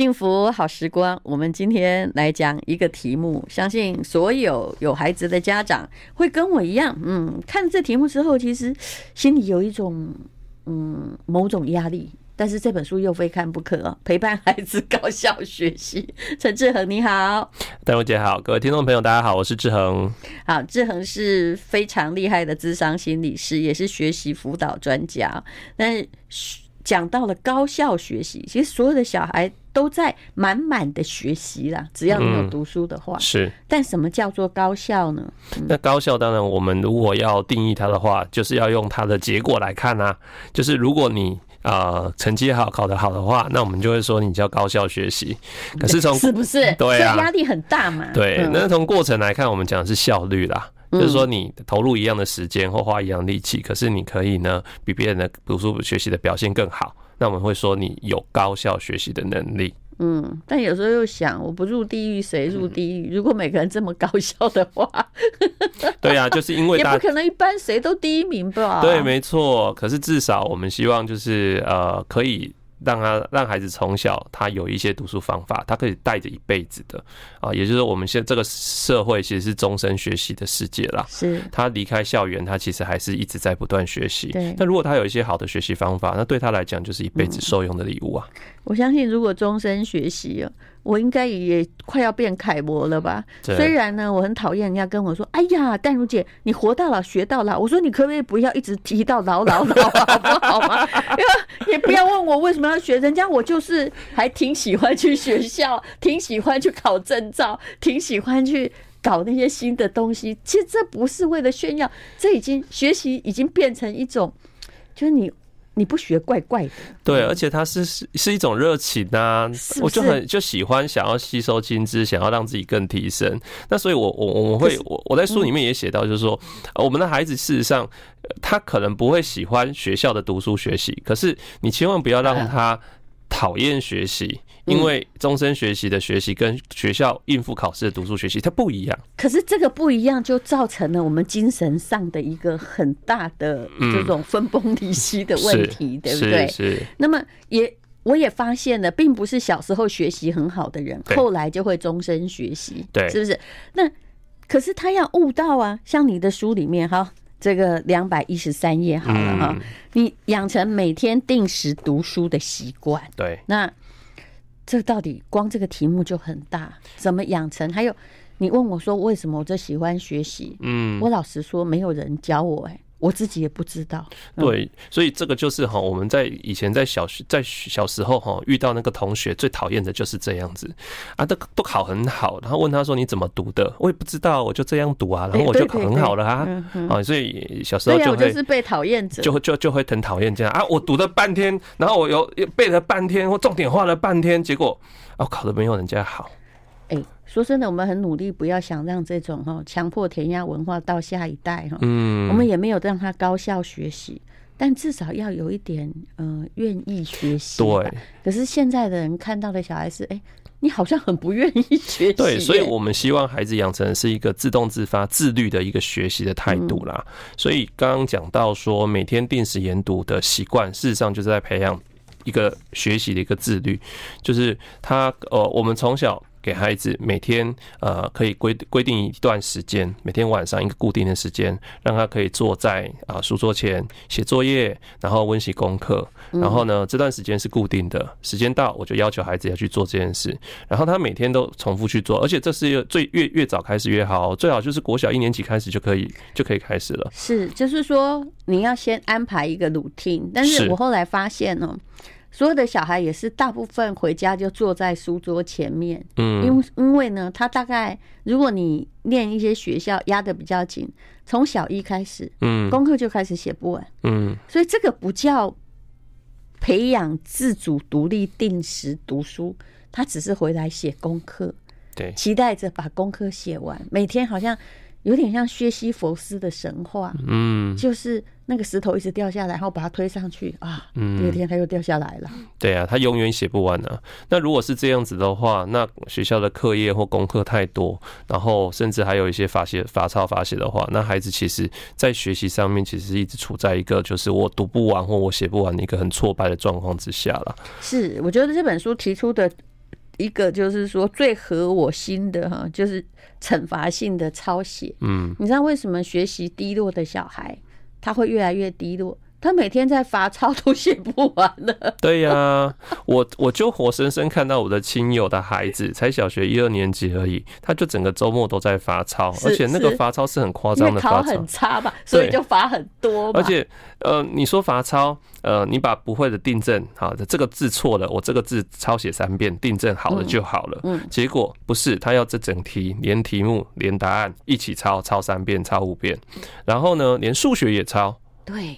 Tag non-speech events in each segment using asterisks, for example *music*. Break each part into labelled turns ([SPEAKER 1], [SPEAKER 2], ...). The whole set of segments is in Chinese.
[SPEAKER 1] 幸福好时光，我们今天来讲一个题目，相信所有有孩子的家长会跟我一样，嗯，看这题目之后，其实心里有一种嗯某种压力。但是这本书又非看不可，陪伴孩子高效学习。陈志恒你好，
[SPEAKER 2] 戴茹姐好，各位听众朋友大家好，我是志恒。
[SPEAKER 1] 好，志恒是非常厉害的智商心理师，也是学习辅导专家。但是讲到了高效学习，其实所有的小孩都在满满的学习啦，只要你有读书的话。
[SPEAKER 2] 嗯、是。
[SPEAKER 1] 但什么叫做高效呢？
[SPEAKER 2] 嗯、那高效当然，我们如果要定义它的话，就是要用它的结果来看啊。就是如果你啊、呃，成绩好，考得好的话，那我们就会说你叫高效学习。可是从
[SPEAKER 1] 是不是？
[SPEAKER 2] 对啊，
[SPEAKER 1] 压力很大嘛。
[SPEAKER 2] 对，那从过程来看，我们讲的是效率啦，嗯、就是说你投入一样的时间或花一样力气，可是你可以呢比别人的读书学习的表现更好，那我们会说你有高效学习的能力。
[SPEAKER 1] 嗯，但有时候又想，我不入地狱谁入地狱？如果每个人这么高效的话，*laughs*
[SPEAKER 2] 对呀，就是因为
[SPEAKER 1] 也不可能一般谁都第一名吧？
[SPEAKER 2] 对，没错。可是至少我们希望就是呃，可以。让他让孩子从小他有一些读书方法，他可以带着一辈子的啊，也就是说，我们现在这个社会其实是终身学习的世界啦。是，他离开校园，他其实还是一直在不断学习。对，那如果他有一些好的学习方法，那对他来讲就是一辈子受用的礼物啊。
[SPEAKER 1] 我相信，如果终身学习啊。我应该也快要变楷模了吧？虽然呢，我很讨厌人家跟我说：“哎呀，淡如姐，你活到老学到老。”我说：“你可不可以不要一直提到老老老，好不好吗？*laughs* 因为也不要问我为什么要学，人家我就是还挺喜欢去学校，挺喜欢去考证照，挺喜欢去搞那些新的东西。其实这不是为了炫耀，这已经学习已经变成一种，就是你。”你不学怪怪的，
[SPEAKER 2] 对，而且它是是是一种热情啊，我就很就喜欢想要吸收金枝，想要让自己更提升。那所以我我我会我我在书里面也写到，就是说我们的孩子事实上他可能不会喜欢学校的读书学习，可是你千万不要让他讨厌学习。因为终身学习的学习跟学校应付考试的读书学习它不一样，
[SPEAKER 1] 可是这个不一样就造成了我们精神上的一个很大的这种分崩离析的问题，对不对？是。那么也我也发现了，并不是小时候学习很好的人，后来就会终身学习，对，是不是？那可是他要悟到啊，像你的书里面哈，这个两百一十三页好了哈，你养成每天定时读书的习惯，对，那。这到底光这个题目就很大，怎么养成？还有，你问我说为什么我这喜欢学习？嗯，我老实说，没有人教我，哎，我自己也不知道。
[SPEAKER 2] 对，所以这个就是哈，我们在以前在小学在小时候哈，遇到那个同学最讨厌的就是这样子。啊，都都考很好，然后问他说你怎么读的？我也不知道，我就这样读啊，然后我就考很好了啊，啊，所以小时候就会
[SPEAKER 1] 就是被讨厌者，
[SPEAKER 2] 就会就就会很讨厌这样。啊，我读了半天，然后我又背了半天，或重点画了半天，结果哦考的没有人家好。
[SPEAKER 1] 哎，说真的，我们很努力，不要想让这种哈强迫填鸭文化到下一代哈。嗯，我们也没有让他高效学习，但至少要有一点嗯愿意学习。对。可是现在的人看到的小孩是，哎，你好像很不愿意学习。
[SPEAKER 2] 对，所以我们希望孩子养成是一个自动自发、自律的一个学习的态度啦。所以刚刚讲到说，每天定时研读的习惯，事实上就是在培养一个学习的一个自律，就是他呃，我们从小。给孩子每天呃可以规规定一段时间，每天晚上一个固定的时间，让他可以坐在啊书桌前写作业，然后温习功课。然后呢，这段时间是固定的，时间到我就要求孩子要去做这件事。然后他每天都重复去做，而且这是最越越早开始越好，最好就是国小一年级开始就可以就可以开始了。
[SPEAKER 1] 是，就是说你要先安排一个 routine，但是我后来发现呢。所有的小孩也是大部分回家就坐在书桌前面，嗯，因为因为呢，他大概如果你念一些学校压的比较紧，从小一开始，嗯，功课就开始写不完，嗯，所以这个不叫培养自主独立定时读书，他只是回来写功课，对，期待着把功课写完，每天好像。有点像薛西弗斯的神话，嗯，就是那个石头一直掉下来，然后把它推上去啊，嗯，第二天它又掉下来了。
[SPEAKER 2] 对啊，他永远写不完啊。那如果是这样子的话，那学校的课业或功课太多，然后甚至还有一些罚写、罚抄、罚写的话，那孩子其实在学习上面其实一直处在一个就是我读不完或我写不完的一个很挫败的状况之下了。
[SPEAKER 1] 是，我觉得这本书提出的一个就是说最合我心的哈，就是惩罚性的抄写。嗯，你知道为什么学习低落的小孩他会越来越低落？他每天在罚抄都写不完了。
[SPEAKER 2] 对呀、啊，我我就活生生看到我的亲友的孩子才小学一二年级而已，他就整个周末都在罚抄，而且那个罚抄是很夸张的
[SPEAKER 1] 罚很差吧，所以就罚很多。
[SPEAKER 2] 而且呃，你说罚抄，呃，你把不会的订正，好的这个字错了，我这个字抄写三遍，订正好了就好了。嗯，结果不是，他要这整题连题目连答案一起抄，抄三遍，抄五遍，然后呢，连数学也抄。
[SPEAKER 1] 对。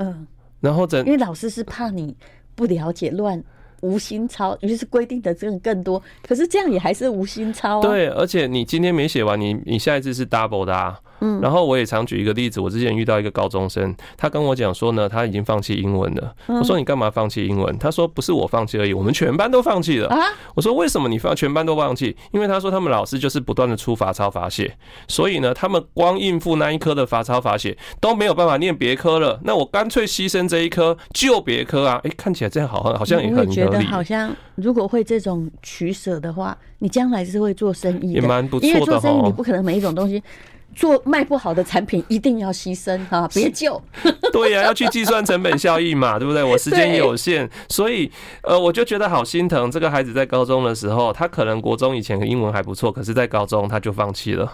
[SPEAKER 1] 嗯，
[SPEAKER 2] 然后整，
[SPEAKER 1] 因为老师是怕你不了解乱无心抄，于是规定的这个更多。可是这样也还是无心抄啊。
[SPEAKER 2] 对，而且你今天没写完，你你下一次是 double 的啊。嗯，然后我也常举一个例子，我之前遇到一个高中生，他跟我讲说呢，他已经放弃英文了。我说你干嘛放弃英文？他说不是我放弃而已，我们全班都放弃了啊。我说为什么你放全班都放弃？因为他说他们老师就是不断的出罚抄罚写，所以呢，他们光应付那一科的罚抄罚写都没有办法念别科了。那我干脆牺牲这一科就别科啊！哎，看起来这样好像好 *laughs* 像也很合理。
[SPEAKER 1] 觉得好像如果会这种取舍的话，你将来是会做生意的，
[SPEAKER 2] 也蛮不错的。
[SPEAKER 1] 因为做生意你不可能每一种东西。做卖不好的产品一定要牺牲哈，*laughs* 别救。*laughs*
[SPEAKER 2] 对呀、啊，要去计算成本效益嘛，对不对？*laughs* 我时间有限，所以呃，我就觉得好心疼。这个孩子在高中的时候，他可能国中以前英文还不错，可是在高中他就放弃了。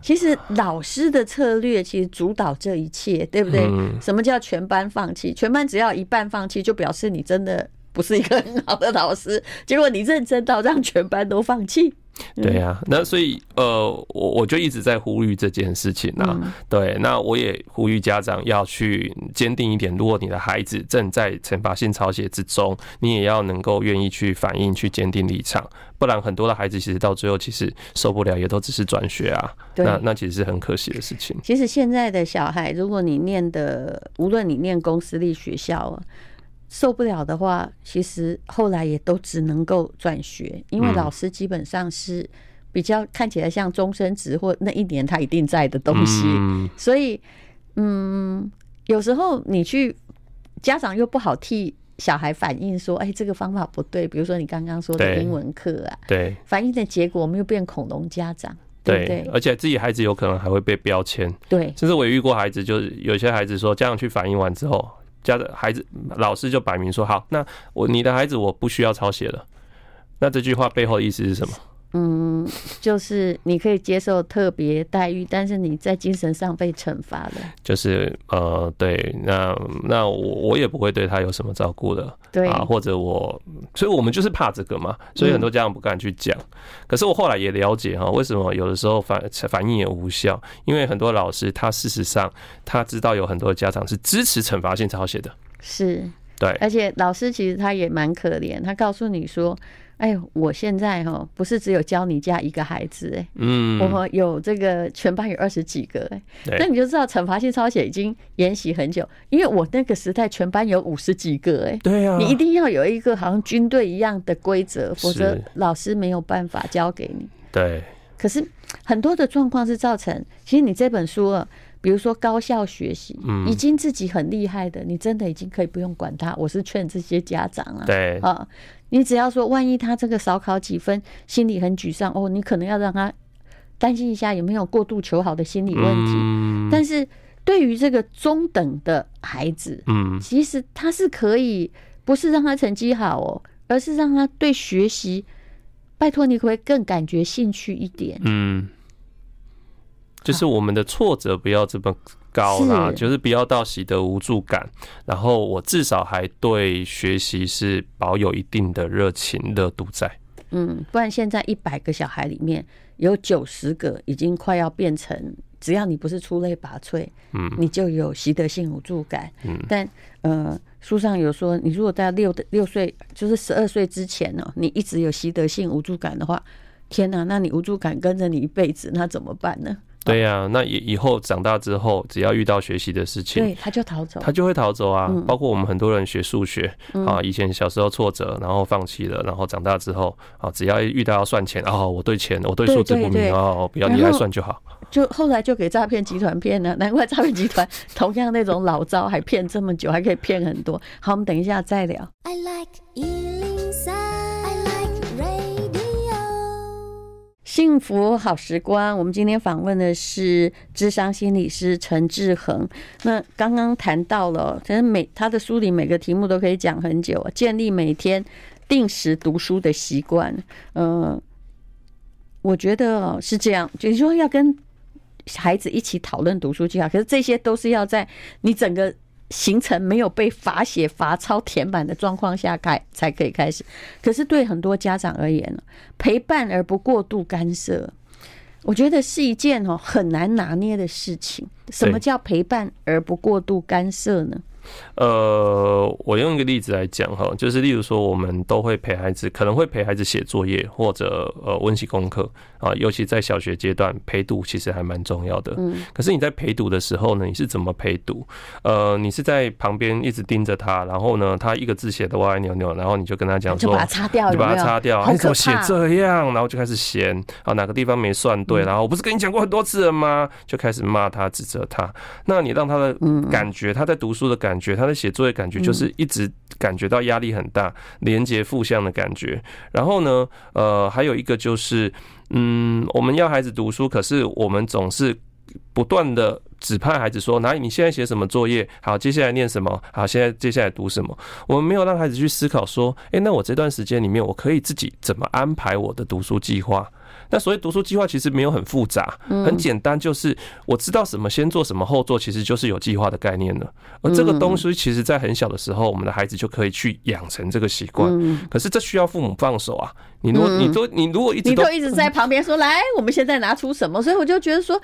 [SPEAKER 1] 其实老师的策略其实主导这一切，对不对？什么叫全班放弃？全班只要一半放弃，就表示你真的不是一个很好的老师。结果你认真到让全班都放弃。
[SPEAKER 2] 对呀、啊，那所以呃，我我就一直在呼吁这件事情啊。对，那我也呼吁家长要去坚定一点。如果你的孩子正在惩罚性抄写之中，你也要能够愿意去反映、去坚定立场。不然，很多的孩子其实到最后其实受不了，也都只是转学啊。那那其实是很可惜的事情。
[SPEAKER 1] 其实现在的小孩，如果你念的，无论你念公私立学校啊。受不了的话，其实后来也都只能够转学，因为老师基本上是比较看起来像终身职或那一年他一定在的东西，所以嗯，有时候你去家长又不好替小孩反映说，哎，这个方法不对，比如说你刚刚说的英文课啊，
[SPEAKER 2] 对，
[SPEAKER 1] 反映的结果我们又变恐龙家长，对？
[SPEAKER 2] 而且自己孩子有可能还会被标签，
[SPEAKER 1] 对，
[SPEAKER 2] 甚至我也遇过孩子，就是有些孩子说家长去反映完之后。家的孩子，老师就摆明说好，那我你的孩子我不需要抄写了。那这句话背后的意思是什么？
[SPEAKER 1] 嗯，就是你可以接受特别待遇，但是你在精神上被惩罚了。
[SPEAKER 2] 就是呃，对，那那我我也不会对他有什么照顾的，对啊，或者我，所以我们就是怕这个嘛，所以很多家长不敢去讲。嗯、可是我后来也了解哈，为什么有的时候反反应也无效？因为很多老师他事实上他知道有很多家长是支持惩罚性抄写的，
[SPEAKER 1] 是
[SPEAKER 2] 对，
[SPEAKER 1] 而且老师其实他也蛮可怜，他告诉你说。哎呦，我现在哈不是只有教你家一个孩子哎，嗯，我们有这个全班有二十几个哎，那你就知道惩罚性抄写已经沿袭很久，因为我那个时代全班有五十几个哎，
[SPEAKER 2] 对啊，
[SPEAKER 1] 你一定要有一个好像军队一样的规则，否则老师没有办法教给你。
[SPEAKER 2] 对，
[SPEAKER 1] 可是很多的状况是造成，其实你这本书啊，比如说高效学习，已经自己很厉害的，你真的已经可以不用管他。我是劝这些家长啊，
[SPEAKER 2] 对啊。
[SPEAKER 1] 你只要说，万一他这个少考几分，心里很沮丧哦，你可能要让他担心一下有没有过度求好的心理问题。但是对于这个中等的孩子，嗯，其实他是可以，不是让他成绩好哦，而是让他对学习，拜托你可不可以更感觉兴趣一点？嗯，
[SPEAKER 2] 就是我们的挫折不要这么。高啦，就是不要到习得无助感，然后我至少还对学习是保有一定的热情热度在。
[SPEAKER 1] 嗯，不然现在一百个小孩里面有九十个已经快要变成，只要你不是出类拔萃，嗯，你就有习得性无助感。嗯，但呃，书上有说，你如果在六的六岁，就是十二岁之前呢，你一直有习得性无助感的话，天哪，那你无助感跟着你一辈子，那怎么办呢？
[SPEAKER 2] 对呀、啊，那以以后长大之后，只要遇到学习的事情，
[SPEAKER 1] 对，他就逃走，
[SPEAKER 2] 他就会逃走啊。嗯、包括我们很多人学数学、嗯、啊，以前小时候挫折，然后放弃了，然后长大之后啊，只要遇到要算钱啊，我对钱，我对数字不明哦，不要你来算就好。
[SPEAKER 1] 就后来就给诈骗集团骗了，难怪诈骗集团 *laughs* 同样那种老招还骗这么久，还可以骗很多。好，我们等一下再聊。I like 幸福好时光，我们今天访问的是智商心理师陈志恒。那刚刚谈到了，其实每他的书里每个题目都可以讲很久。建立每天定时读书的习惯，嗯，我觉得是这样，就是说要跟孩子一起讨论读书计划。可是这些都是要在你整个。行程没有被罚写罚抄填满的状况下开才可以开始，可是对很多家长而言，陪伴而不过度干涉，我觉得是一件哦很难拿捏的事情。什么叫陪伴而不过度干涉呢？
[SPEAKER 2] 呃，我用一个例子来讲哈，就是例如说，我们都会陪孩子，可能会陪孩子写作业或者呃温习功课啊，尤其在小学阶段陪读其实还蛮重要的。嗯，可是你在陪读的时候呢，你是怎么陪读？呃，你是在旁边一直盯着他，然后呢，他一个字写的歪歪扭扭，然后你就跟他讲说，
[SPEAKER 1] 就把它擦掉，
[SPEAKER 2] 就把它擦掉，你怎么写这样？然后就开始嫌啊，哪个地方没算对，然后我不是跟你讲过很多次了吗？就开始骂他、指责他。那你让他的感觉，他在读书的感觉，他的写作业感觉，就是一直感觉到压力很大，连接负向的感觉。然后呢，呃，还有一个就是，嗯，我们要孩子读书，可是我们总是不断的指派孩子说，哪里你现在写什么作业？好，接下来念什么？好，现在接下来读什么？我们没有让孩子去思考说，诶，那我这段时间里面，我可以自己怎么安排我的读书计划？那所谓读书计划其实没有很复杂，很简单，就是我知道什么先做什么后做，其实就是有计划的概念了。而这个东西其实在很小的时候，我们的孩子就可以去养成这个习惯。可是这需要父母放手啊！你如果你都你如果一直
[SPEAKER 1] 你都一直在旁边说，来，我们现在拿出什么？所以我就觉得说，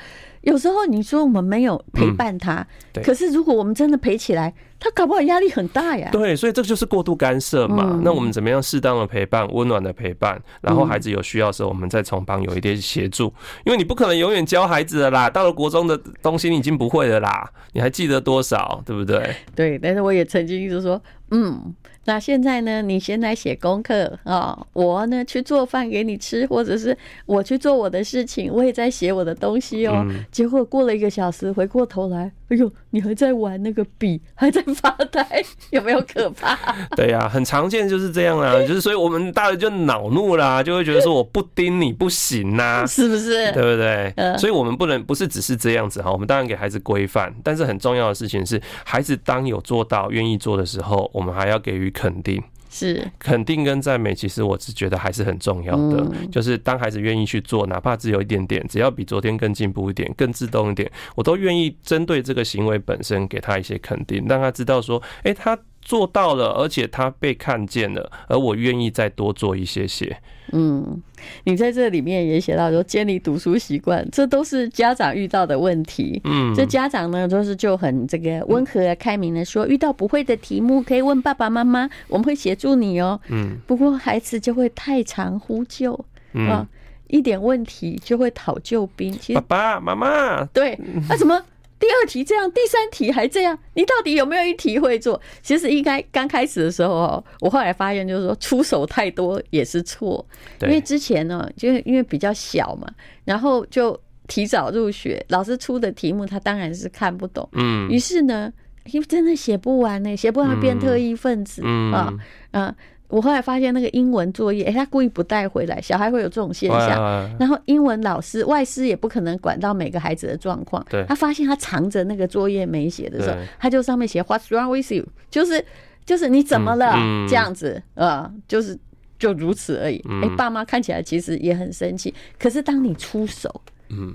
[SPEAKER 1] 有时候你说我们没有陪伴他，可是如果我们真的陪起来。他搞不好压力很大呀。
[SPEAKER 2] 对，所以这就是过度干涉嘛。那我们怎么样适当的陪伴，温暖的陪伴，然后孩子有需要的时候，我们再从旁有一点协助。因为你不可能永远教孩子的啦，到了国中的东西你已经不会了啦，你还记得多少，对不对？
[SPEAKER 1] 对，但是我也曾经一直说，嗯。那现在呢？你先来写功课啊，我呢去做饭给你吃，或者是我去做我的事情，我也在写我的东西哦。结果过了一个小时，回过头来，哎呦，你还在玩那个笔，还在发呆，*laughs* 有没有可怕？*laughs*
[SPEAKER 2] 对呀，很常见就是这样啊，*laughs* 就是所以我们大人就恼怒啦，就会觉得说我不盯你不行呐，
[SPEAKER 1] 是不是？
[SPEAKER 2] 对不对？所以我们不能不是只是这样子哈，我们当然给孩子规范，但是很重要的事情是，孩子当有做到愿意做的时候，我们还要给予。肯定
[SPEAKER 1] 是
[SPEAKER 2] 肯定跟赞美，其实我是觉得还是很重要的。就是当孩子愿意去做，哪怕只有一点点，只要比昨天更进步一点、更自动一点，我都愿意针对这个行为本身给他一些肯定，让他知道说，哎，他做到了，而且他被看见了，而我愿意再多做一些些。
[SPEAKER 1] 嗯，你在这里面也写到说，建立读书习惯，这都是家长遇到的问题。嗯，这家长呢都是就很这个温和开明的说，遇到不会的题目可以问爸爸妈妈，我们会协助你哦。嗯，不过孩子就会太常呼救，啊，一点问题就会讨救兵。其实
[SPEAKER 2] 爸爸妈妈，
[SPEAKER 1] 对，那怎么？第二题这样，第三题还这样，你到底有没有一题会做？其实应该刚开始的时候，我后来发现就是说出手太多也是错，因为之前呢，就因为比较小嘛，然后就提早入学，老师出的题目他当然是看不懂，嗯，于是呢，因为真的写不完呢，写不完变特异分子啊，嗯。我后来发现那个英文作业，哎，他故意不带回来，小孩会有这种现象。然后英文老师、外师也不可能管到每个孩子的状况。他发现他藏着那个作业没写的时候，他就上面写 What's wrong with you？就是就是你怎么了？这样子啊，就是就如此而已。哎，爸妈看起来其实也很生气。可是当你出手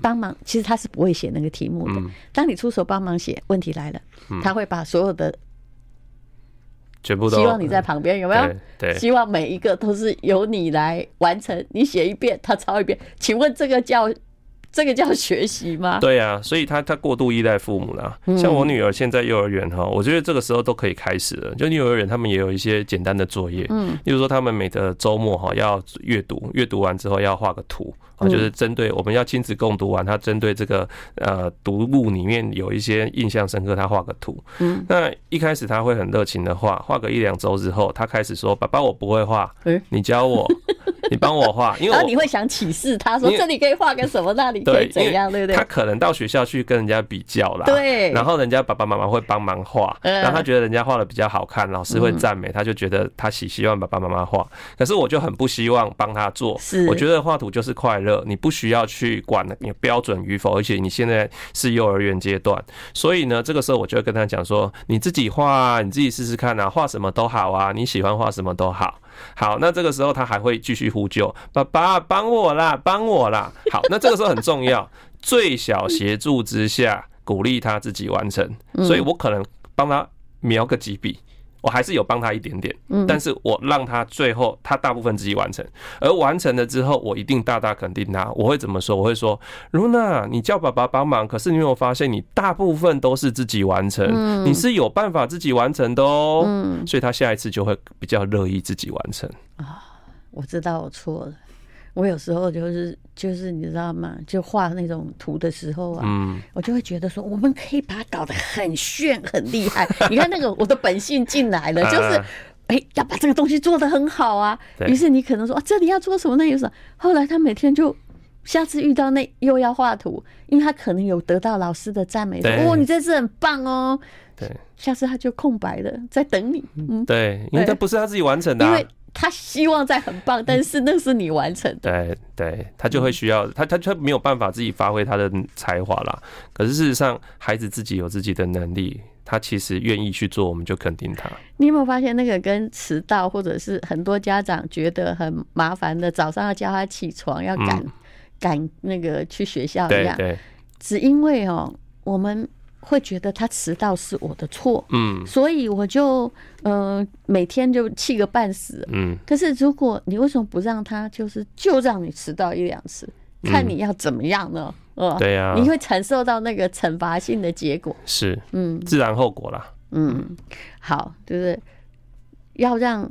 [SPEAKER 1] 帮忙，其实他是不会写那个题目的。当你出手帮忙写，问题来了，他会把所有的。
[SPEAKER 2] 全部都
[SPEAKER 1] 希望你在旁边，有没有？对，希望每一个都是由你来完成。你写一遍，他抄一遍。请问这个叫这个叫学习吗？
[SPEAKER 2] 对啊，所以他他过度依赖父母啦。像我女儿现在幼儿园哈，我觉得这个时候都可以开始了。就幼儿园他们也有一些简单的作业，嗯，例如说他们每个周末哈要阅读，阅读完之后要画个图。啊，就是针对我们要亲子共读完，他针对这个呃读物里面有一些印象深刻，他画个图。嗯，那一开始他会很热情的画，画个一两周之后，他开始说：“爸爸，我不会画，你教我，*laughs* 你帮我画。”因为你
[SPEAKER 1] 会想启示他说：“这里可以画个什么，那里
[SPEAKER 2] 可以，
[SPEAKER 1] 怎样对不对？
[SPEAKER 2] 他可能到学校去跟人家比较啦，
[SPEAKER 1] 对，
[SPEAKER 2] 然后人家爸爸妈妈会帮忙画，然后他觉得人家画的比较好看，老师会赞美，他就觉得他喜希望爸爸妈妈画。可是我就很不希望帮他做，是，我觉得画图就是快乐，你不需要去管你标准与否，而且你现在是幼儿园阶段，所以呢，这个时候我就会跟他讲说，你自己画，你自己试试看啊，画什么都好啊，你喜欢画什么都好。好，那这个时候他还会继续呼救，爸爸帮我啦，帮我啦。好，那这个时候很重要，最小协助之下，鼓励他自己完成。所以我可能帮他描个几笔。我还是有帮他一点点，但是我让他最后他大部分自己完成，而完成了之后，我一定大大肯定他。我会怎么说？我会说，Luna，你叫爸爸帮忙，可是你有没有发现，你大部分都是自己完成，你是有办法自己完成的哦。所以他下一次就会比较乐意自己完成。
[SPEAKER 1] 啊，我知道我错了。我有时候就是就是你知道吗？就画那种图的时候啊，嗯，我就会觉得说，我们可以把它搞得很炫很厉害。你看那个我的本性进来了，*laughs* 就是哎要把这个东西做得很好啊。于是你可能说啊，这里要做什么？那有什么？后来他每天就下次遇到那又要画图，因为他可能有得到老师的赞美，说哦你这次很棒哦。对，下次他就空白了，在等你。嗯，
[SPEAKER 2] 对，因为这不是他自己完成的啊。
[SPEAKER 1] 他希望在很棒，但是那是你完成的。
[SPEAKER 2] 对对，他就会需要他，他他没有办法自己发挥他的才华啦。可是事实上，孩子自己有自己的能力，他其实愿意去做，我们就肯定他。
[SPEAKER 1] 你有没有发现，那个跟迟到，或者是很多家长觉得很麻烦的，早上要叫他起床，要赶赶那个去学校一样？对，只因为哦，我们。会觉得他迟到是我的错，嗯，所以我就呃每天就气个半死，嗯。可是如果你为什么不让他，就是就让你迟到一两次，看你要怎么样呢？呃，对呀，你会承受到那个惩罚性的结果，
[SPEAKER 2] 是，嗯，自然后果啦，
[SPEAKER 1] 嗯，好，就是要让。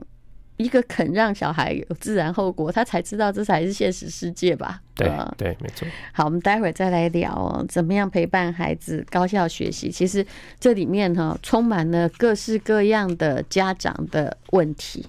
[SPEAKER 1] 一个肯让小孩有自然后果，他才知道这才是现实世界吧？
[SPEAKER 2] 对对，没错。
[SPEAKER 1] 好，我们待会儿再来聊哦，怎么样陪伴孩子高效学习？其实这里面哈充满了各式各样的家长的问题。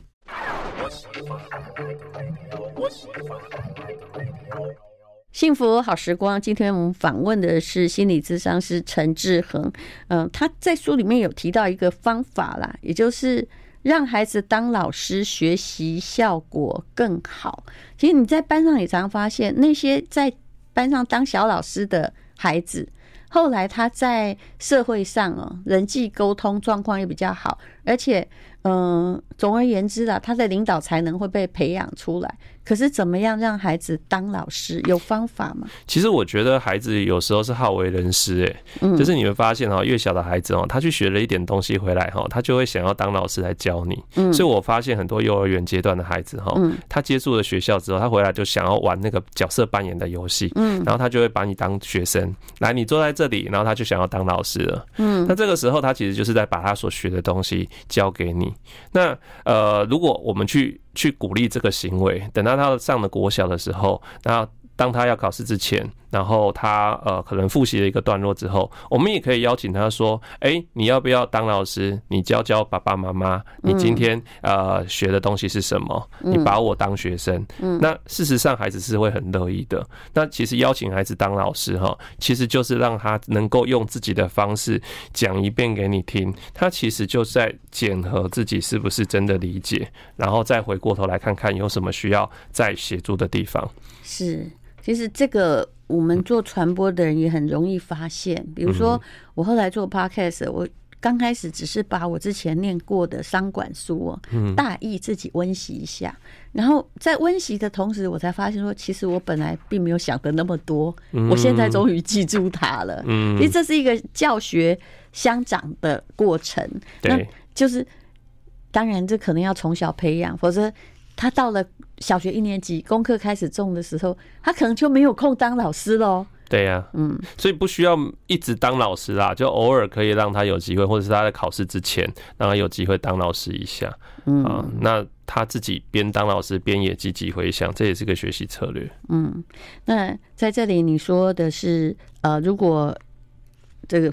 [SPEAKER 1] 幸福好时光，今天我们访问的是心理咨商师陈志恒。嗯，他在书里面有提到一个方法啦，也就是。让孩子当老师，学习效果更好。其实你在班上也常发现，那些在班上当小老师的孩子，后来他在社会上哦，人际沟通状况也比较好，而且，嗯，总而言之啊，他的领导才能会被培养出来。可是怎么样让孩子当老师？有方法吗？
[SPEAKER 2] 其实我觉得孩子有时候是好为人师，哎，就是你会发现哈，越小的孩子哦，他去学了一点东西回来哈，他就会想要当老师来教你。嗯所以我发现很多幼儿园阶段的孩子哈，他接触了学校之后，他回来就想要玩那个角色扮演的游戏，嗯然后他就会把你当学生，来你坐在这里，然后他就想要当老师了。嗯，那这个时候他其实就是在把他所学的东西教给你。那呃，如果我们去。去鼓励这个行为，等到他上了国小的时候，那当他要考试之前。然后他呃可能复习了一个段落之后，我们也可以邀请他说：“哎，你要不要当老师？你教教爸爸妈妈，你今天呃学的东西是什么？你把我当学生。”那事实上孩子是会很乐意的。那其实邀请孩子当老师哈，其实就是让他能够用自己的方式讲一遍给你听。他其实就在检核自己是不是真的理解，然后再回过头来看看有什么需要再协助的地方。
[SPEAKER 1] 是，其实这个。我们做传播的人也很容易发现，比如说我后来做 podcast，我刚开始只是把我之前念过的商管书大意自己温习一下，然后在温习的同时，我才发现说，其实我本来并没有想的那么多，我现在终于记住它了。嗯，其实这是一个教学相长的过程，那就是当然这可能要从小培养，否则他到了。小学一年级功课开始重的时候，他可能就没有空当老师喽。
[SPEAKER 2] 对呀，嗯，所以不需要一直当老师啦，就偶尔可以让他有机会，或者是他在考试之前让他有机会当老师一下。嗯，啊，那他自己边当老师边也积极回想，这也是个学习策略。
[SPEAKER 1] 嗯，那在这里你说的是，呃，如果这个。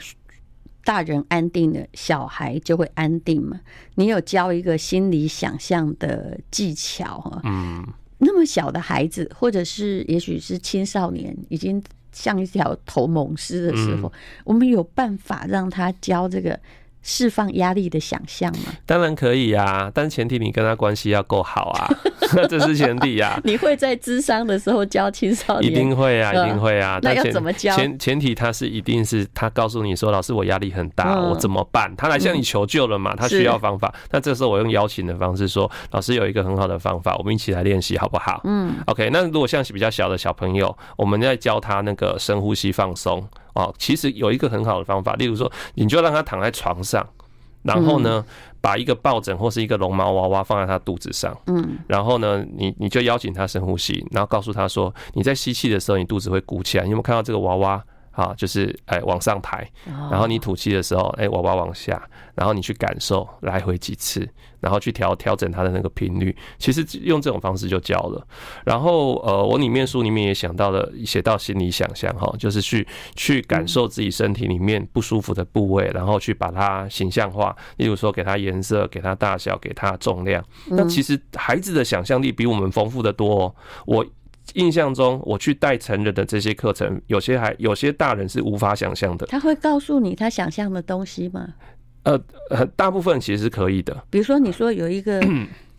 [SPEAKER 1] 大人安定了，小孩就会安定嘛。你有教一个心理想象的技巧哈？嗯，那么小的孩子，或者是也许是青少年，已经像一条头猛狮的时候，嗯、我们有办法让他教这个。释放压力的想象吗？
[SPEAKER 2] 当然可以呀、啊，但前提你跟他关系要够好啊，*laughs* 这是前提呀、啊。*laughs*
[SPEAKER 1] 你会在智商的时候教青少年？
[SPEAKER 2] 一定会啊，一定会啊。
[SPEAKER 1] 那要怎么教？
[SPEAKER 2] 前前提他是一定是他告诉你说，老师我压力很大，嗯、我怎么办？他来向你求救了嘛？他需要方法。那这时候我用邀请的方式说，老师有一个很好的方法，我们一起来练习好不好？嗯，OK。那如果像是比较小的小朋友，我们在教他那个深呼吸放松。哦，其实有一个很好的方法，例如说，你就让他躺在床上，然后呢，把一个抱枕或是一个绒毛娃娃放在他肚子上，嗯，然后呢，你你就邀请他深呼吸，然后告诉他说，你在吸气的时候，你肚子会鼓起来，你有没有看到这个娃娃？好，就是哎往上抬，然后你吐气的时候，哎娃娃往下，然后你去感受来回几次，然后去调调整它的那个频率。其实用这种方式就教了。然后呃，我里面书里面也想到了，写到心理想象哈，就是去去感受自己身体里面不舒服的部位，然后去把它形象化。例如说，给它颜色，给它大小，给它重量。那其实孩子的想象力比我们丰富的多哦。我。印象中，我去带成人的这些课程，有些还有些大人是无法想象的。
[SPEAKER 1] 他会告诉你他想象的东西吗？
[SPEAKER 2] 呃，大部分其实是可以的。
[SPEAKER 1] 比如说，你说有一个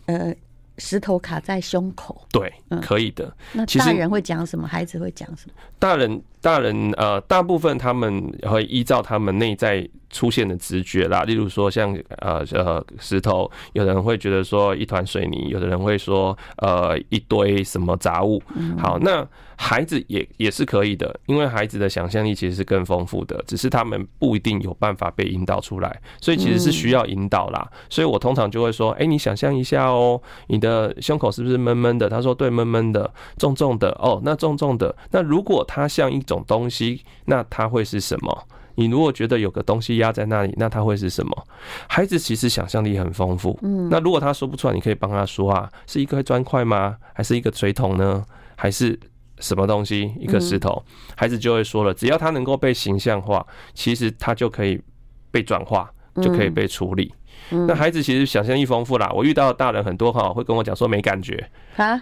[SPEAKER 1] 呃石头卡在胸口，
[SPEAKER 2] 对，可以的。
[SPEAKER 1] 那大人会讲什么？孩子会讲什么？
[SPEAKER 2] 大人，大人，呃，大部分他们会依照他们内在。出现的直觉啦，例如说像呃呃石头，有人会觉得说一团水泥，有的人会说呃一堆什么杂物。好，那孩子也也是可以的，因为孩子的想象力其实是更丰富的，只是他们不一定有办法被引导出来，所以其实是需要引导啦。所以我通常就会说，哎，你想象一下哦，你的胸口是不是闷闷的？他说对，闷闷的，重重的。哦，那重重的，那如果它像一种东西，那它会是什么？你如果觉得有个东西压在那里，那它会是什么？孩子其实想象力很丰富。嗯，那如果他说不出来，你可以帮他说啊，是一块砖块吗？还是一个水桶呢？还是什么东西？一个石头？孩子就会说了，只要他能够被形象化，其实他就可以被转化，就可以被处理。那孩子其实想象力丰富啦。我遇到的大人很多哈，会跟我讲说没感觉啊，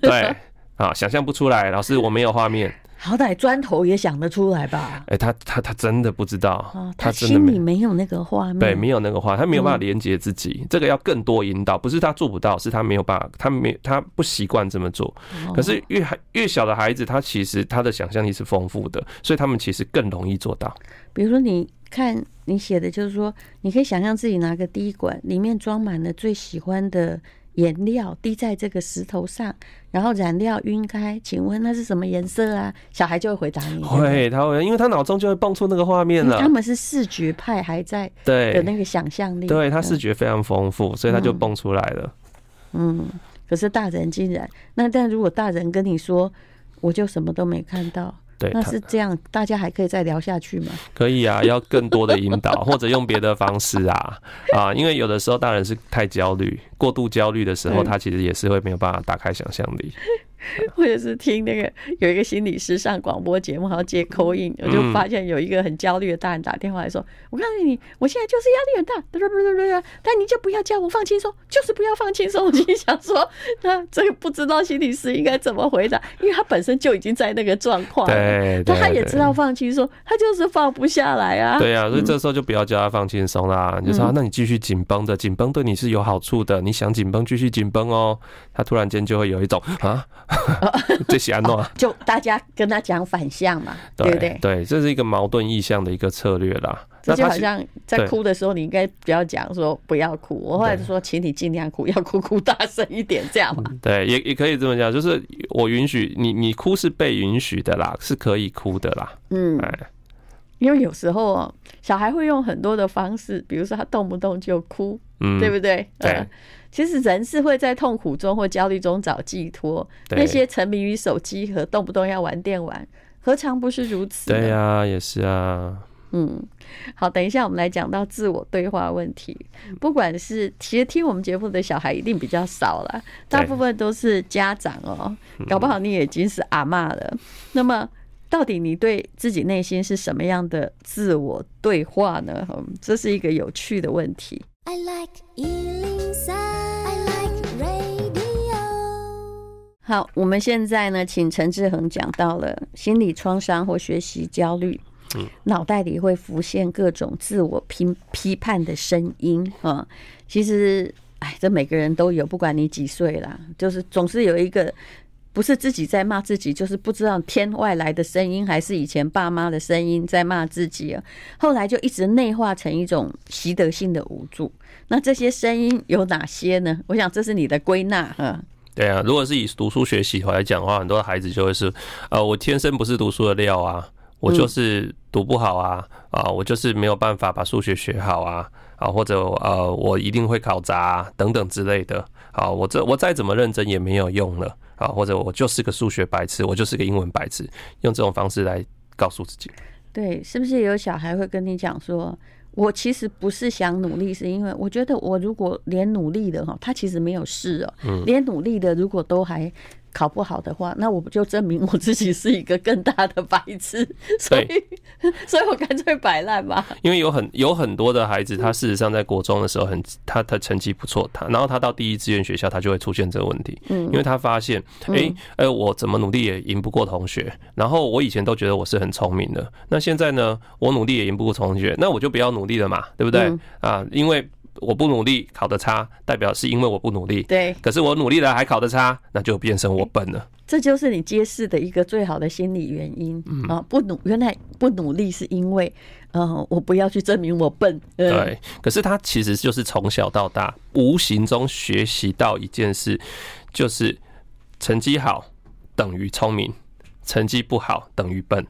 [SPEAKER 2] 对啊，想象不出来，老师我没有画面。
[SPEAKER 1] 好歹砖头也想得出来吧？
[SPEAKER 2] 哎，他他他真的不知道，
[SPEAKER 1] 他心里没有那个画面，
[SPEAKER 2] 对，没有那个画，他没有办法连接自己。这个要更多引导，不是他做不到，是他没有办法，他没他不习惯这么做。可是越孩越小的孩子，他其实他的想象力是丰富的，所以他们其实更容易做到。
[SPEAKER 1] 比如说，你看你写的就是说，你可以想象自己拿个滴管，里面装满了最喜欢的。颜料滴在这个石头上，然后染料晕开，请问那是什么颜色啊？小孩就会回答你。
[SPEAKER 2] 会，他会，因为他脑中就会蹦出那个画面了。
[SPEAKER 1] 他们是视觉派，还在对的那个想象力。
[SPEAKER 2] 对，他视觉非常丰富，所以他就蹦出来了。
[SPEAKER 1] 嗯，可是大人竟然那，但如果大人跟你说，我就什么都没看到。对，那是这样，大家还可以再聊下去吗？
[SPEAKER 2] 可以啊，要更多的引导，*laughs* 或者用别的方式啊啊，因为有的时候大人是太焦虑、过度焦虑的时候，他其实也是会没有办法打开想象力。*laughs*
[SPEAKER 1] 或者是听那个有一个心理师上广播节目，然后接 call in，我就发现有一个很焦虑的大人打电话来说：“我告诉你，我现在就是压力很大，对对对对对，但你就不要叫我放轻松，就是不要放轻松。”我心想说：“那这个不知道心理师应该怎么回答，因为他本身就已经在那个状况，对，但他也知道放轻松，他就是放不下来啊。”
[SPEAKER 2] 对啊，所以这时候就不要叫他放轻松啦，你就说：“那你继续紧绷着，紧绷对你是有好处的，你想紧绷继续紧绷哦。”他突然间就会有一种啊。最喜欢弄，
[SPEAKER 1] 就大家跟他讲反向嘛，对不对？
[SPEAKER 2] 对，这是一个矛盾意向的一个策略啦。
[SPEAKER 1] 这就好像在哭的时候，你应该不要讲说不要哭，我后来就说，请你尽量哭，要哭哭大声一点，这样嘛。
[SPEAKER 2] 对，也也可以这么讲，就是我允许你，你哭是被允许的啦，是可以哭的啦。嗯，
[SPEAKER 1] 因为有时候小孩会用很多的方式，比如说他动不动就哭，嗯，对不对？对。其实人是会在痛苦中或焦虑中找寄托。那些沉迷于手机和动不动要玩电玩，何尝不是如此？
[SPEAKER 2] 对呀，也是啊。
[SPEAKER 1] 嗯，好，等一下我们来讲到自我对话问题。不管是其实听我们节目的小孩一定比较少了，大部分都是家长哦。搞不好你已经是阿妈了。那么，到底你对自己内心是什么样的自我对话呢？嗯，这是一个有趣的问题。I like 一零三，I like radio. 好，我们现在呢，请陈志恒讲到了心理创伤或学习焦虑，嗯，脑袋里会浮现各种自我批批判的声音啊。其实，哎，这每个人都有，不管你几岁啦，就是总是有一个不是自己在骂自己，就是不知道天外来的声音，还是以前爸妈的声音在骂自己啊。后来就一直内化成一种习得性的无助。那这些声音有哪些呢？我想这是你的归纳哈。
[SPEAKER 2] 对啊，如果是以读书学习来讲的话，很多孩子就会是，呃，我天生不是读书的料啊，我就是读不好啊，啊，我就是没有办法把数学学好啊，啊，或者呃，我一定会考砸啊，等等之类的，啊，我这我再怎么认真也没有用了，啊，或者我就是个数学白痴，我就是个英文白痴，用这种方式来告诉自己。
[SPEAKER 1] 对，是不是有小孩会跟你讲说？我其实不是想努力，是因为我觉得我如果连努力的哈，他其实没有事哦。嗯，连努力的如果都还。考不好的话，那我不就证明我自己是一个更大的白痴？所以，*laughs* 所以我干脆摆烂吧。
[SPEAKER 2] 因为有很有很多的孩子，他事实上在国中的时候很他他成绩不错，他然后他到第一志愿学校，他就会出现这个问题。嗯，因为他发现，哎，哎，我怎么努力也赢不过同学。然后我以前都觉得我是很聪明的，那现在呢，我努力也赢不过同学，那我就不要努力了嘛，对不对？啊，因为。我不努力考得差，代表是因为我不努力。
[SPEAKER 1] 对，
[SPEAKER 2] 可是我努力了还考得差，那就变成我笨了。
[SPEAKER 1] 这就是你揭示的一个最好的心理原因啊！不努，原来不努力是因为，呃，我不要去证明我笨。
[SPEAKER 2] 对，可是他其实就是从小到大无形中学习到一件事，就是成绩好等于聪明，成绩不好等于笨。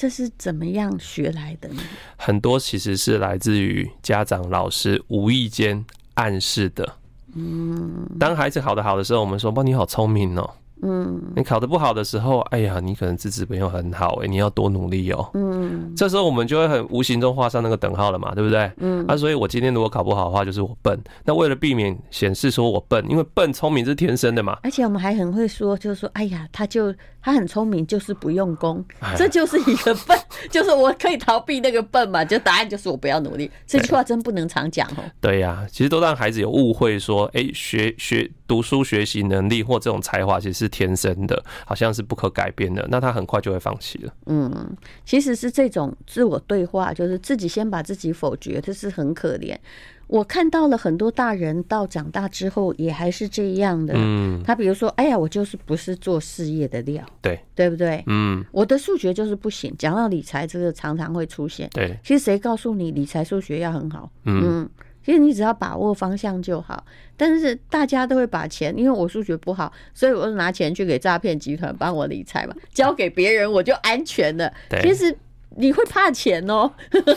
[SPEAKER 1] 这是怎么样学来的呢？
[SPEAKER 2] 很多其实是来自于家长、老师无意间暗示的。嗯，当孩子考得好的时候，我们说：“哇，你好聪明哦。”嗯，你考得不好的时候，哎呀，你可能资质没有很好，哎，你要多努力哦。嗯，这时候我们就会很无形中画上那个等号了嘛，对不对？嗯，啊，所以我今天如果考不好的话，就是我笨。那为了避免显示说我笨，因为笨聪明是天生的嘛。
[SPEAKER 1] 而且我们还很会说，就是说，哎呀，他就他很聪明，就是不用功，这就是一个笨，就是我可以逃避那个笨嘛。就答案就是我不要努力。这句话真不能常讲哦。*laughs*
[SPEAKER 2] 对呀，其实都让孩子有误会说，哎，学学读书学习能力或这种才华，其实是。天生的，好像是不可改变的，那他很快就会放弃了。
[SPEAKER 1] 嗯，其实是这种自我对话，就是自己先把自己否决，这是很可怜。我看到了很多大人到长大之后也还是这样的。嗯，他比如说，哎呀，我就是不是做事业的料，对，对不对？嗯，我的数学就是不行。讲到理财，这个常常会出现。对，其实谁告诉你理财数学要很好？嗯。其实你只要把握方向就好，但是大家都会把钱，因为我数学不好，所以我就拿钱去给诈骗集团帮我理财嘛，*laughs* 交给别人我就安全了。其实你会怕钱哦，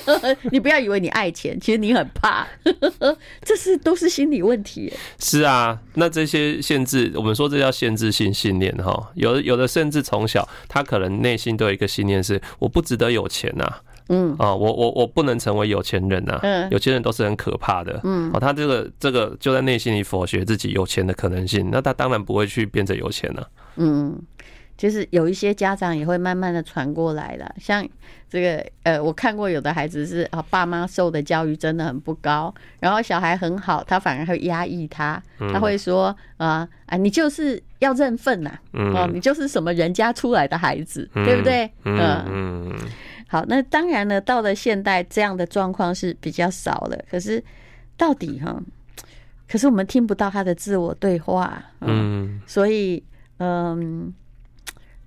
[SPEAKER 1] *laughs* 你不要以为你爱钱，其实你很怕，*laughs* 这是都是心理问题。
[SPEAKER 2] 是啊，那这些限制，我们说这叫限制性信念哈，有的有的甚至从小他可能内心都有一个信念是我不值得有钱呐、啊。嗯啊，我我我不能成为有钱人呐。嗯，有钱人都是很可怕的。嗯，哦，他这个这个就在内心里否决自己有钱的可能性，那他当然不会去变成有钱了。
[SPEAKER 1] 嗯，就是有一些家长也会慢慢的传过来了，像这个呃，我看过有的孩子是啊，爸妈受的教育真的很不高，然后小孩很好，他反而会压抑他，他会说啊啊，你就是要认份呐，哦，你就是什么人家出来的孩子，对不对？嗯嗯。好，那当然呢，到了现代，这样的状况是比较少了。可是，到底哈，可是我们听不到他的自我对话，嗯，所以，嗯，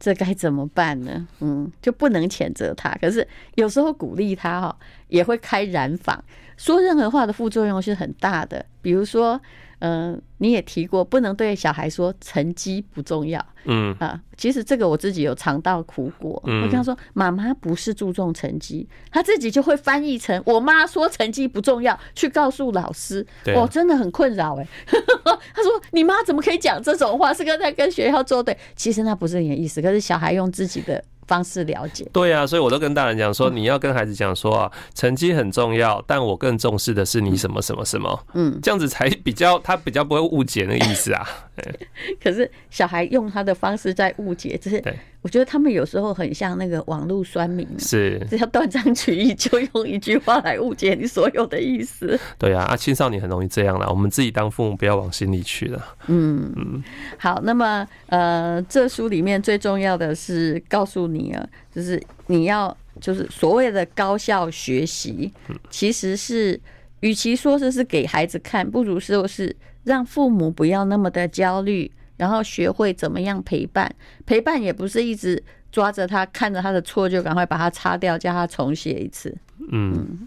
[SPEAKER 1] 这该怎么办呢？嗯，就不能谴责他，可是有时候鼓励他哈，也会开染坊，说任何话的副作用是很大的，比如说。嗯，你也提过，不能对小孩说成绩不重要。嗯啊，其实这个我自己有尝到苦果。我跟他说，妈妈不是注重成绩，他自己就会翻译成我妈说成绩不重要，去告诉老师。我真的很困扰哎。*laughs* 他说，你妈怎么可以讲这种话？是跟在跟学校作对？其实那不是你的意思，可是小孩用自己的。方式了解，
[SPEAKER 2] 对啊，所以我都跟大人讲说，你要跟孩子讲说啊，成绩很重要，但我更重视的是你什么什么什么，嗯，这样子才比较他比较不会误解那个意思啊。*laughs*
[SPEAKER 1] 可是小孩用他的方式在误解，就是我觉得他们有时候很像那个网络酸民，
[SPEAKER 2] 是
[SPEAKER 1] 只要断章取义，就用一句话来误解你所有的意思。
[SPEAKER 2] 对啊，啊，青少年很容易这样啦，我们自己当父母不要往心里去了。
[SPEAKER 1] 嗯嗯，好，那么呃，这书里面最重要的是告诉你啊，就是你要就是所谓的高效学习，其实是与其说这是给孩子看，不如说是。让父母不要那么的焦虑，然后学会怎么样陪伴。陪伴也不是一直抓着他，看着他的错就赶快把他擦掉，叫他重写一次。嗯，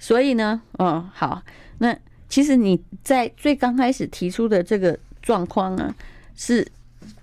[SPEAKER 1] 所以呢，嗯，好，那其实你在最刚开始提出的这个状况呢，是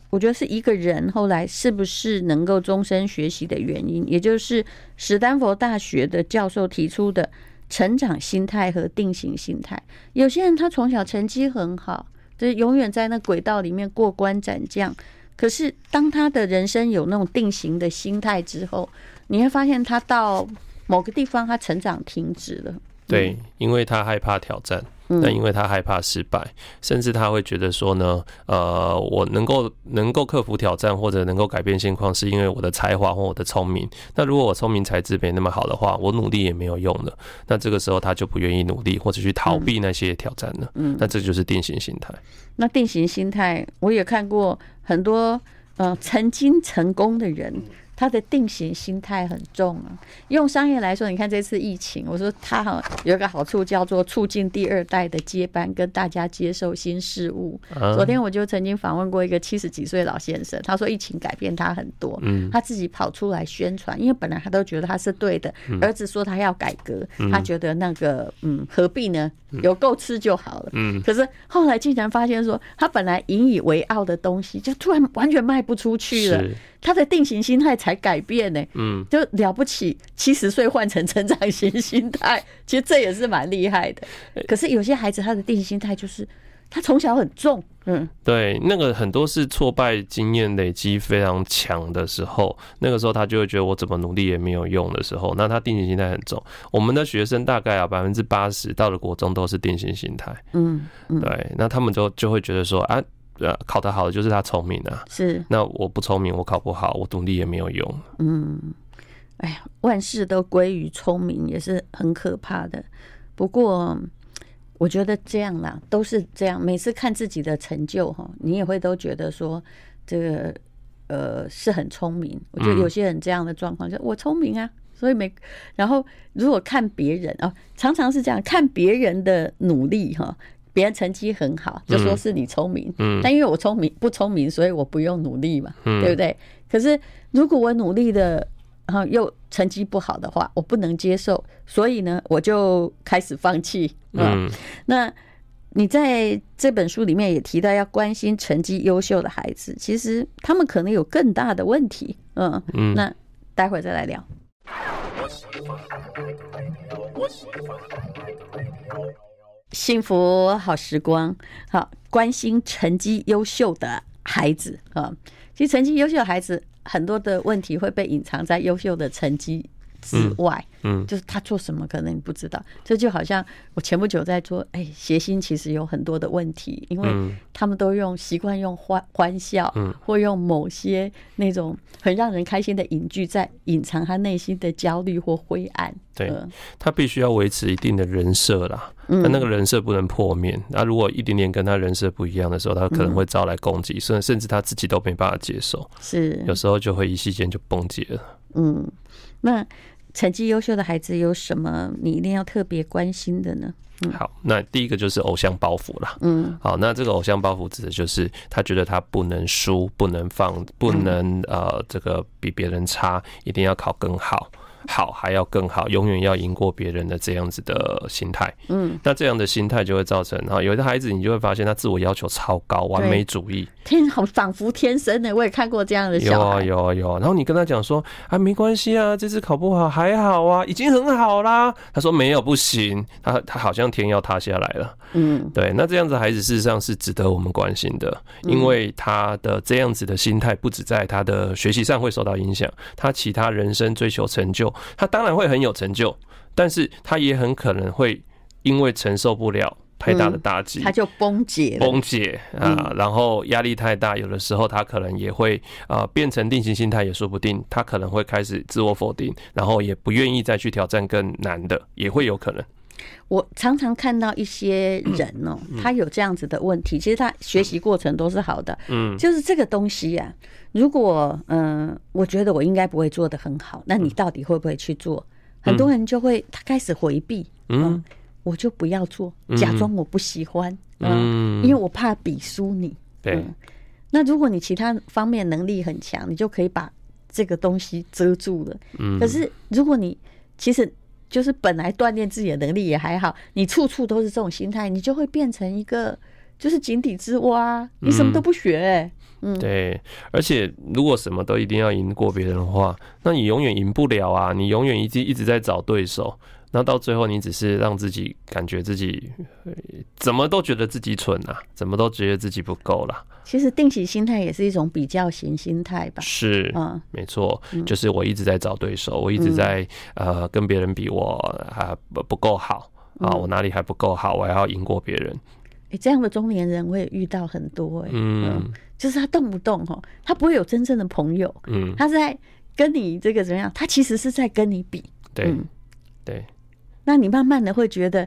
[SPEAKER 1] 我觉得是一个人后来是不是能够终身学习的原因，也就是史丹佛大学的教授提出的。成长心态和定型心态，有些人他从小成绩很好，就是永远在那轨道里面过关斩将。可是当他的人生有那种定型的心态之后，你会发现他到某个地方，他成长停止了。
[SPEAKER 2] 对，因为他害怕挑战。那因为他害怕失败，甚至他会觉得说呢，呃，我能够能够克服挑战或者能够改变现况，是因为我的才华或我的聪明。那如果我聪明才智没那么好的话，我努力也没有用的。那这个时候他就不愿意努力，或者去逃避那些挑战了。嗯，那这就是定型心态。
[SPEAKER 1] 那定型心态，我也看过很多，呃，曾经成功的人。他的定型心态很重啊。用商业来说，你看这次疫情，我说他哈有一个好处叫做促进第二代的接班，跟大家接受新事物。昨天我就曾经访问过一个七十几岁老先生，他说疫情改变他很多，他自己跑出来宣传，因为本来他都觉得他是对的，儿子说他要改革，他觉得那个嗯何必呢？有够吃就好了。可是后来竟然发现说，他本来引以为傲的东西，就突然完全卖不出去了。他的定型心态才改变呢、欸，嗯，就了不起，七十岁换成成长型心态，*laughs* 其实这也是蛮厉害的。可是有些孩子他的定型心态就是他从小很重，嗯，
[SPEAKER 2] 对，那个很多是挫败经验累积非常强的时候，那个时候他就会觉得我怎么努力也没有用的时候，那他定型心态很重。我们的学生大概啊百分之八十到了国中都是定型心态，嗯，对，那他们就就会觉得说啊。考得好的就是他聪明啊，
[SPEAKER 1] 是。
[SPEAKER 2] 那我不聪明，我考不好，我努力也没有用。
[SPEAKER 1] 嗯，哎呀，万事都归于聪明也是很可怕的。不过我觉得这样啦，都是这样。每次看自己的成就哈，你也会都觉得说这个呃是很聪明。我觉得有些人这样的状况，就我聪明啊，所以没。然后如果看别人啊，常常是这样看别人的努力哈。别人成绩很好，就说是你聪明，嗯，嗯，但因为我聪明不聪明，所以我不用努力嘛，嗯，对不对？可是如果我努力的，然后又成绩不好的话，我不能接受，所以呢，我就开始放弃。嗯，那你在这本书里面也提到要关心成绩优秀的孩子，其实他们可能有更大的问题。嗯嗯，那待会再来聊。幸福好时光，好，关心成绩优秀的孩子啊。其实成绩优秀的孩子很多的问题会被隐藏在优秀的成绩之外。嗯，就是他做什么可能你不知道。这就好像我前不久在做，哎，谐星其实有很多的问题，因为他们都用习惯用欢欢笑，嗯，或用某些那种很让人开心的隐句，在隐藏他内心的焦虑或灰暗。
[SPEAKER 2] 对，他必须要维持一定的人设啦。那那个人设不能破灭。那如果一点点跟他人设不一样的时候，他可能会招来攻击，甚甚至他自己都没办法接受。
[SPEAKER 1] 是，
[SPEAKER 2] 有时候就会一夕间就崩解了。
[SPEAKER 1] 嗯，那成绩优秀的孩子有什么你一定要特别关心的呢？嗯，
[SPEAKER 2] 好，那第一个就是偶像包袱啦。嗯，好，那这个偶像包袱指的就是他觉得他不能输，不能放，不能呃这个比别人差，一定要考更好。好，还要更好，永远要赢过别人的这样子的心态。嗯，那这样的心态就会造成哈，有的孩子你就会发现他自我要求超高，完美主义，
[SPEAKER 1] 天好仿佛天生的。我也看过这样的小孩，
[SPEAKER 2] 有啊有啊有啊。然后你跟他讲说啊，没关系啊，这次考不好还好啊，已经很好啦。他说没有不行，他他好像天要塌下来了。嗯，对，那这样子孩子事实上是值得我们关心的，因为他的这样子的心态不止在他的学习上会受到影响，他其他人生追求成就。他当然会很有成就，但是他也很可能会因为承受不了太大的打击，
[SPEAKER 1] 他就崩解
[SPEAKER 2] 崩解啊，然后压力太大，有的时候他可能也会啊变成定型心态也说不定，他可能会开始自我否定，然后也不愿意再去挑战更难的，也会有可能。
[SPEAKER 1] 我常常看到一些人哦，他有这样子的问题，其实他学习过程都是好的，嗯，就是这个东西呀，如果嗯，我觉得我应该不会做的很好，那你到底会不会去做？很多人就会他开始回避，嗯。我就不要做，假装我不喜欢，嗯，因为我怕比输你。对，那如果你其他方面能力很强，你就可以把这个东西遮住了。嗯，可是如果你其实就是本来锻炼自己的能力也还好，你处处都是这种心态，你就会变成一个就是井底之蛙，你什么都不学，欸。嗯，
[SPEAKER 2] 对，而且如果什么都一定要赢过别人的话，那你永远赢不了啊！你永远一直一直在找对手。那到最后，你只是让自己感觉自己怎么都觉得自己蠢啊，怎么都觉得自己不够啦。
[SPEAKER 1] 其实定型心态也是一种比较型心态吧？
[SPEAKER 2] 是，嗯，没错，就是我一直在找对手，我一直在呃跟别人比，我还不不够好啊，我哪里还不够好，我还要赢过别人。
[SPEAKER 1] 哎，这样的中年人我也遇到很多哎，嗯，就是他动不动哈，他不会有真正的朋友，嗯，他是在跟你这个怎么样？他其实是在跟你比，
[SPEAKER 2] 对，对。
[SPEAKER 1] 那你慢慢的会觉得，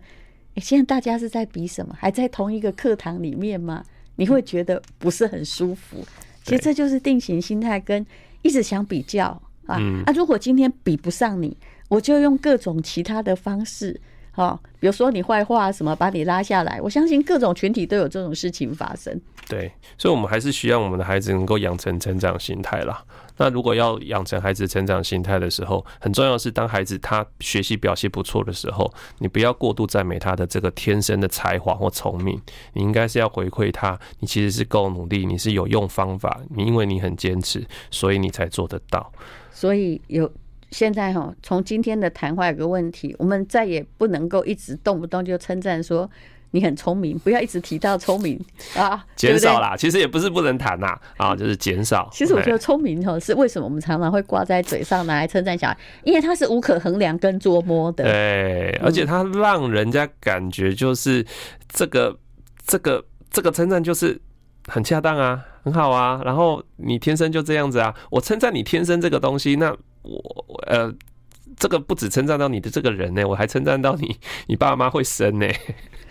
[SPEAKER 1] 欸，现在大家是在比什么？还在同一个课堂里面吗？你会觉得不是很舒服。其实这就是定型心态，跟一直想比较啊。啊，如果今天比不上你，我就用各种其他的方式，哈，比如说你坏话什么，把你拉下来。我相信各种群体都有这种事情发生。
[SPEAKER 2] 对，所以我们还是需要我们的孩子能够养成成长心态啦。那如果要养成孩子成长心态的时候，很重要的是，当孩子他学习表现不错的时候，你不要过度赞美他的这个天生的才华或聪明，你应该是要回馈他，你其实是够努力，你是有用方法，你因为你很坚持，所以你才做得到。
[SPEAKER 1] 所以有现在哈，从今天的谈话有个问题，我们再也不能够一直动不动就称赞说。你很聪明，不要一直提到聪明啊，*laughs*
[SPEAKER 2] 减少啦。其实也不是不能谈呐，啊，*laughs* 就是减少。
[SPEAKER 1] 其实我觉得聪明哦，是为什么我们常常会挂在嘴上拿来称赞小孩，因为它是无可衡量跟捉摸的。
[SPEAKER 2] 对，而且他让人家感觉就是这个这个这个称赞就是很恰当啊，很好啊。然后你天生就这样子啊，我称赞你天生这个东西，那我呃。这个不止称赞到你的这个人呢，我还称赞到你，你爸妈会生呢。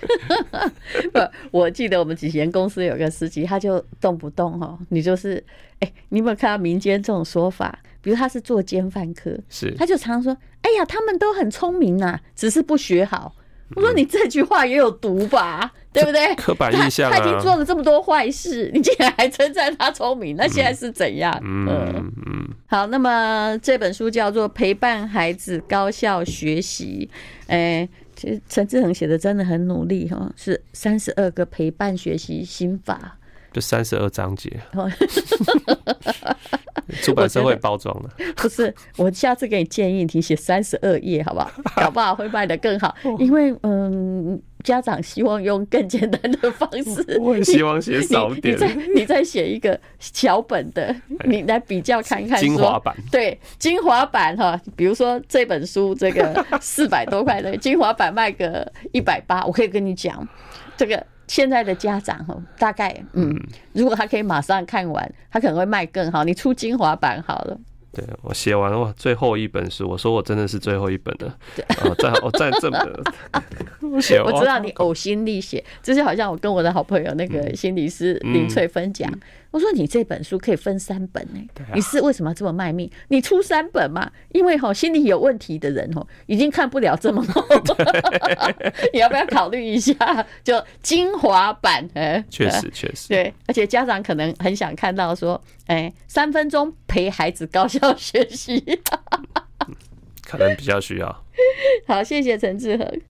[SPEAKER 2] *laughs*
[SPEAKER 1] 不，我记得我们以前公司有个司机，他就动不动哈，你就是，哎，你有没有看到民间这种说法？比如他是做奸犯科，
[SPEAKER 2] 是，
[SPEAKER 1] 他就常说，哎呀，他们都很聪明呐，只是不学好。我说你这句话也有毒吧，对不对？
[SPEAKER 2] 刻板印象啊，
[SPEAKER 1] 他已经做了这么多坏事，*laughs* 你竟然还称赞他聪明，那现在是怎样？嗯嗯嗯。好，那么这本书叫做《陪伴孩子高效学习》，哎，其实陈志恒写的真的很努力哈，是三十二个陪伴学习心法。
[SPEAKER 2] 就三十二章节，*laughs* 出版社会包装的。
[SPEAKER 1] 不是，我下次给你建议，你写三十二页，好不好？搞不好会卖得更好。因为嗯，家长希望用更简单的方式。*laughs*
[SPEAKER 2] 我很希望写少点。
[SPEAKER 1] 你再你再写一个小本的，你来比较看看。
[SPEAKER 2] 精华版。
[SPEAKER 1] 对，精华版哈，比如说这本书这个四百多块的 *laughs* 精华版卖个一百八，我可以跟你讲这个。现在的家长哈，大概嗯，如果他可以马上看完，他可能会卖更好。你出精华版好了。
[SPEAKER 2] 对，我写完了最后一本书，我说我真的是最后一本了。对，我在我在这本，
[SPEAKER 1] 我写。我知道你呕心沥血，就是好像我跟我的好朋友那个心理师林翠芬讲，我说你这本书可以分三本呢，你是为什么这么卖命？你出三本嘛？因为哈心理有问题的人哦，已经看不了这么多，*laughs* 你要不要考虑一下？就精华版，哎，
[SPEAKER 2] 确实确实，
[SPEAKER 1] 对，而且家长可能很想看到说，哎，三分钟陪孩子高效。要学习，*laughs*
[SPEAKER 2] 可能比较需要。
[SPEAKER 1] 好，谢谢陈志恒。